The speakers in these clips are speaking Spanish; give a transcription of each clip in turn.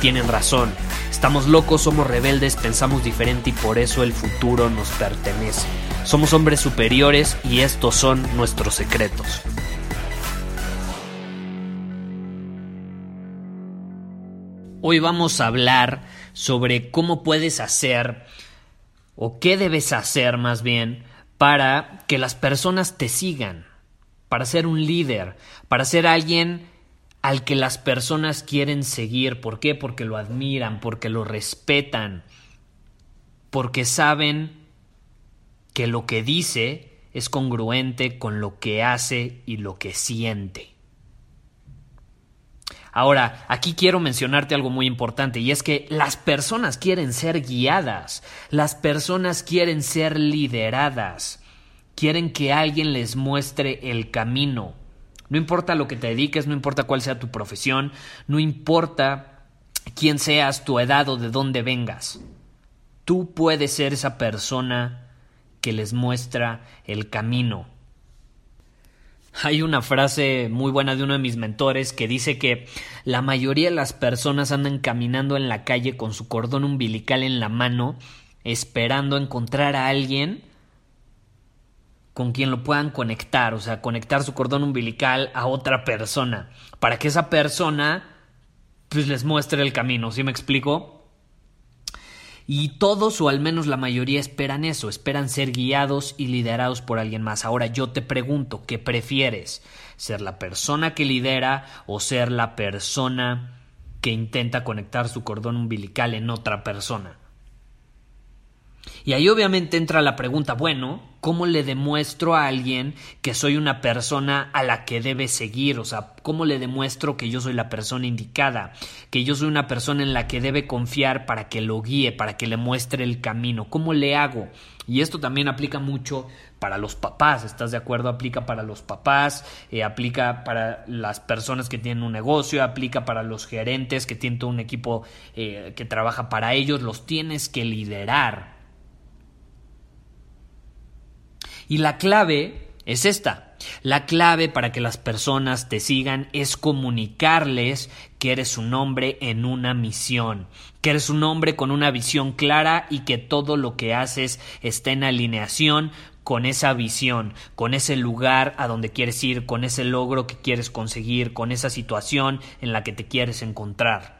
tienen razón. Estamos locos, somos rebeldes, pensamos diferente y por eso el futuro nos pertenece. Somos hombres superiores y estos son nuestros secretos. Hoy vamos a hablar sobre cómo puedes hacer o qué debes hacer más bien para que las personas te sigan, para ser un líder, para ser alguien al que las personas quieren seguir. ¿Por qué? Porque lo admiran, porque lo respetan, porque saben que lo que dice es congruente con lo que hace y lo que siente. Ahora, aquí quiero mencionarte algo muy importante y es que las personas quieren ser guiadas, las personas quieren ser lideradas, quieren que alguien les muestre el camino. No importa lo que te dediques, no importa cuál sea tu profesión, no importa quién seas, tu edad o de dónde vengas. Tú puedes ser esa persona que les muestra el camino. Hay una frase muy buena de uno de mis mentores que dice que la mayoría de las personas andan caminando en la calle con su cordón umbilical en la mano, esperando encontrar a alguien con quien lo puedan conectar, o sea, conectar su cordón umbilical a otra persona, para que esa persona pues les muestre el camino, ¿sí me explico? Y todos, o al menos la mayoría, esperan eso, esperan ser guiados y liderados por alguien más. Ahora yo te pregunto, ¿qué prefieres? ¿Ser la persona que lidera o ser la persona que intenta conectar su cordón umbilical en otra persona? Y ahí obviamente entra la pregunta, bueno, ¿cómo le demuestro a alguien que soy una persona a la que debe seguir? O sea, ¿cómo le demuestro que yo soy la persona indicada? Que yo soy una persona en la que debe confiar para que lo guíe, para que le muestre el camino. ¿Cómo le hago? Y esto también aplica mucho para los papás, ¿estás de acuerdo? Aplica para los papás, eh, aplica para las personas que tienen un negocio, aplica para los gerentes que tienen todo un equipo eh, que trabaja para ellos, los tienes que liderar. Y la clave es esta. La clave para que las personas te sigan es comunicarles que eres un hombre en una misión, que eres un hombre con una visión clara y que todo lo que haces está en alineación con esa visión, con ese lugar a donde quieres ir, con ese logro que quieres conseguir, con esa situación en la que te quieres encontrar.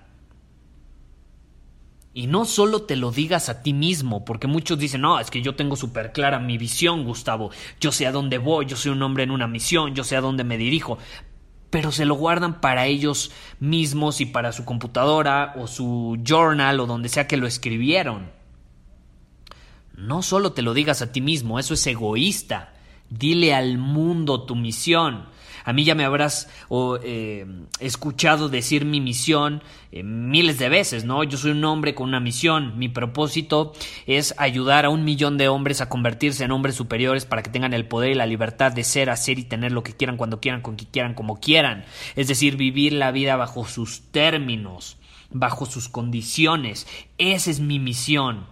Y no solo te lo digas a ti mismo, porque muchos dicen, no, es que yo tengo súper clara mi visión, Gustavo, yo sé a dónde voy, yo soy un hombre en una misión, yo sé a dónde me dirijo, pero se lo guardan para ellos mismos y para su computadora o su journal o donde sea que lo escribieron. No solo te lo digas a ti mismo, eso es egoísta. Dile al mundo tu misión. A mí ya me habrás eh, escuchado decir mi misión eh, miles de veces, ¿no? Yo soy un hombre con una misión. Mi propósito es ayudar a un millón de hombres a convertirse en hombres superiores para que tengan el poder y la libertad de ser, hacer y tener lo que quieran, cuando quieran, con quien quieran, como quieran. Es decir, vivir la vida bajo sus términos, bajo sus condiciones. Esa es mi misión.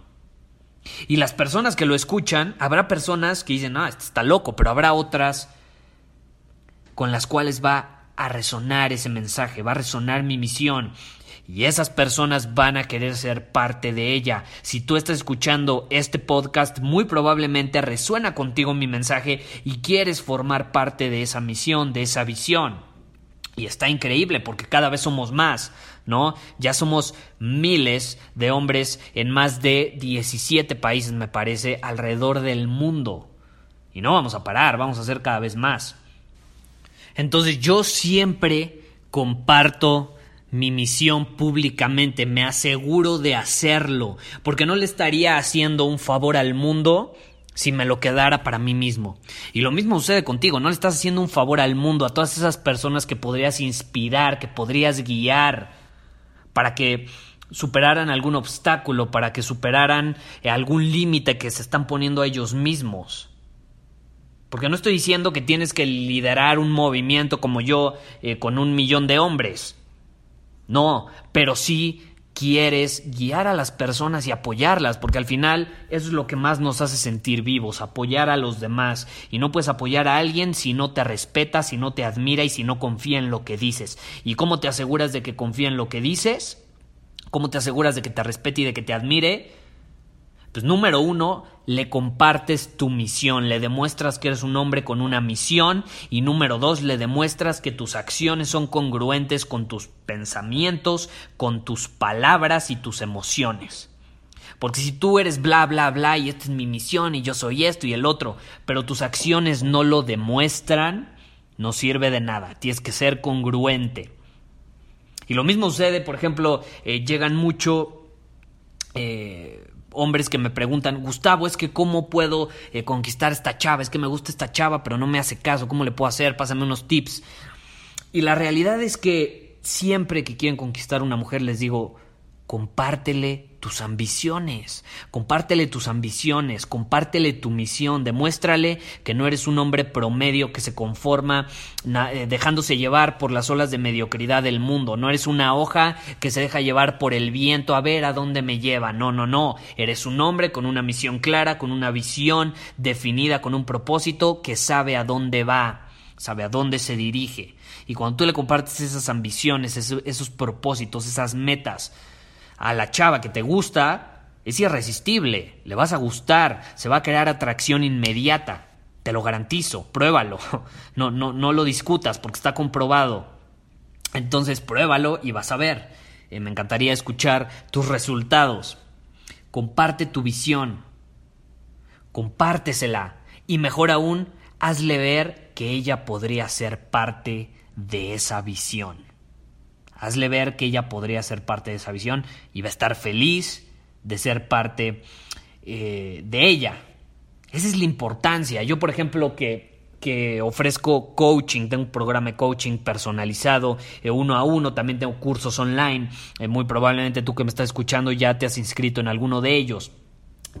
Y las personas que lo escuchan, habrá personas que dicen, ah, este está loco, pero habrá otras con las cuales va a resonar ese mensaje, va a resonar mi misión. Y esas personas van a querer ser parte de ella. Si tú estás escuchando este podcast, muy probablemente resuena contigo mi mensaje y quieres formar parte de esa misión, de esa visión. Y está increíble porque cada vez somos más, ¿no? Ya somos miles de hombres en más de 17 países, me parece, alrededor del mundo. Y no vamos a parar, vamos a hacer cada vez más. Entonces yo siempre comparto mi misión públicamente, me aseguro de hacerlo, porque no le estaría haciendo un favor al mundo si me lo quedara para mí mismo. Y lo mismo sucede contigo, no le estás haciendo un favor al mundo, a todas esas personas que podrías inspirar, que podrías guiar, para que superaran algún obstáculo, para que superaran algún límite que se están poniendo a ellos mismos. Porque no estoy diciendo que tienes que liderar un movimiento como yo eh, con un millón de hombres. No, pero sí quieres guiar a las personas y apoyarlas, porque al final eso es lo que más nos hace sentir vivos, apoyar a los demás. Y no puedes apoyar a alguien si no te respeta, si no te admira y si no confía en lo que dices. ¿Y cómo te aseguras de que confía en lo que dices? ¿Cómo te aseguras de que te respete y de que te admire? Pues número uno, le compartes tu misión, le demuestras que eres un hombre con una misión y número dos, le demuestras que tus acciones son congruentes con tus pensamientos, con tus palabras y tus emociones. Porque si tú eres bla, bla, bla y esta es mi misión y yo soy esto y el otro, pero tus acciones no lo demuestran, no sirve de nada. Tienes que ser congruente. Y lo mismo sucede, por ejemplo, eh, llegan mucho eh, hombres que me preguntan, Gustavo, es que cómo puedo eh, conquistar esta chava, es que me gusta esta chava, pero no me hace caso, ¿cómo le puedo hacer? Pásame unos tips. Y la realidad es que siempre que quieren conquistar a una mujer les digo, compártele tus ambiciones, compártele tus ambiciones, compártele tu misión, demuéstrale que no eres un hombre promedio que se conforma eh, dejándose llevar por las olas de mediocridad del mundo, no eres una hoja que se deja llevar por el viento a ver a dónde me lleva, no, no, no, eres un hombre con una misión clara, con una visión definida, con un propósito que sabe a dónde va, sabe a dónde se dirige. Y cuando tú le compartes esas ambiciones, esos propósitos, esas metas, a la chava que te gusta, es irresistible, le vas a gustar, se va a crear atracción inmediata, te lo garantizo, pruébalo, no, no, no lo discutas porque está comprobado. Entonces pruébalo y vas a ver. Eh, me encantaría escuchar tus resultados. Comparte tu visión, compártesela y mejor aún, hazle ver que ella podría ser parte de esa visión. Hazle ver que ella podría ser parte de esa visión y va a estar feliz de ser parte eh, de ella. Esa es la importancia. Yo, por ejemplo, que, que ofrezco coaching, tengo un programa de coaching personalizado, eh, uno a uno, también tengo cursos online. Eh, muy probablemente tú que me estás escuchando ya te has inscrito en alguno de ellos.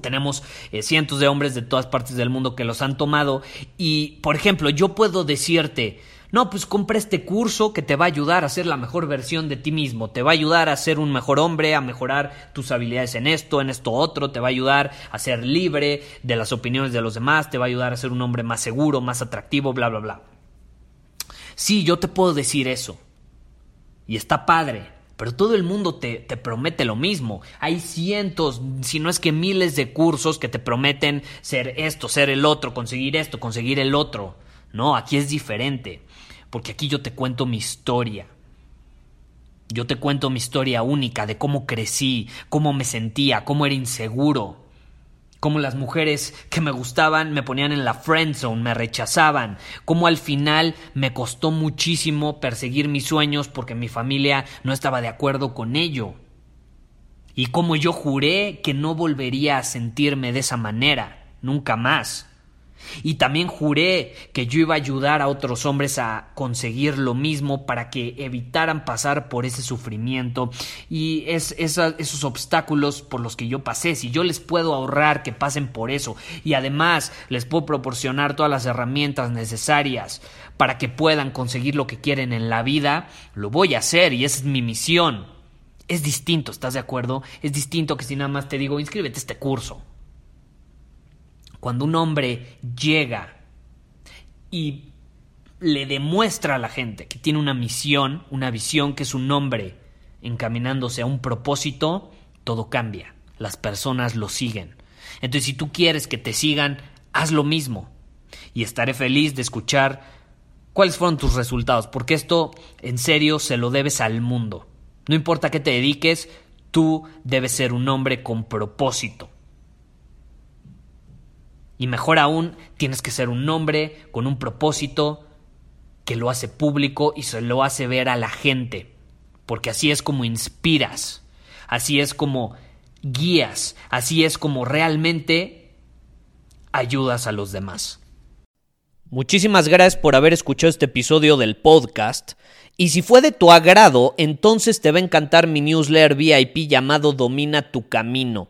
Tenemos cientos de hombres de todas partes del mundo que los han tomado y, por ejemplo, yo puedo decirte, no, pues compra este curso que te va a ayudar a ser la mejor versión de ti mismo, te va a ayudar a ser un mejor hombre, a mejorar tus habilidades en esto, en esto otro, te va a ayudar a ser libre de las opiniones de los demás, te va a ayudar a ser un hombre más seguro, más atractivo, bla, bla, bla. Sí, yo te puedo decir eso. Y está padre, pero todo el mundo te, te, promete lo mismo. Hay cientos, si no es que miles de cursos que te prometen ser esto, ser el otro, conseguir esto, conseguir el otro. No, aquí es diferente, porque aquí yo te cuento mi historia. Yo te cuento mi historia única de cómo crecí, cómo me sentía, cómo era inseguro, cómo las mujeres que me gustaban me ponían en la friend zone, me rechazaban, cómo al final me costó muchísimo perseguir mis sueños porque mi familia no estaba de acuerdo con ello. Y cómo yo juré que no volvería a sentirme de esa manera, nunca más. Y también juré que yo iba a ayudar a otros hombres a conseguir lo mismo para que evitaran pasar por ese sufrimiento y es, esos obstáculos por los que yo pasé. Si yo les puedo ahorrar que pasen por eso y además les puedo proporcionar todas las herramientas necesarias para que puedan conseguir lo que quieren en la vida, lo voy a hacer y esa es mi misión. Es distinto, ¿estás de acuerdo? Es distinto que si nada más te digo inscríbete a este curso. Cuando un hombre llega y le demuestra a la gente que tiene una misión, una visión, que es un hombre encaminándose a un propósito, todo cambia. Las personas lo siguen. Entonces, si tú quieres que te sigan, haz lo mismo. Y estaré feliz de escuchar cuáles fueron tus resultados, porque esto en serio se lo debes al mundo. No importa qué te dediques, tú debes ser un hombre con propósito. Y mejor aún, tienes que ser un hombre con un propósito que lo hace público y se lo hace ver a la gente. porque así es como inspiras, así es como guías, así es como realmente ayudas a los demás. Muchísimas gracias por haber escuchado este episodio del podcast. Y si fue de tu agrado, entonces te va a encantar mi newsletter VIP llamado Domina tu Camino.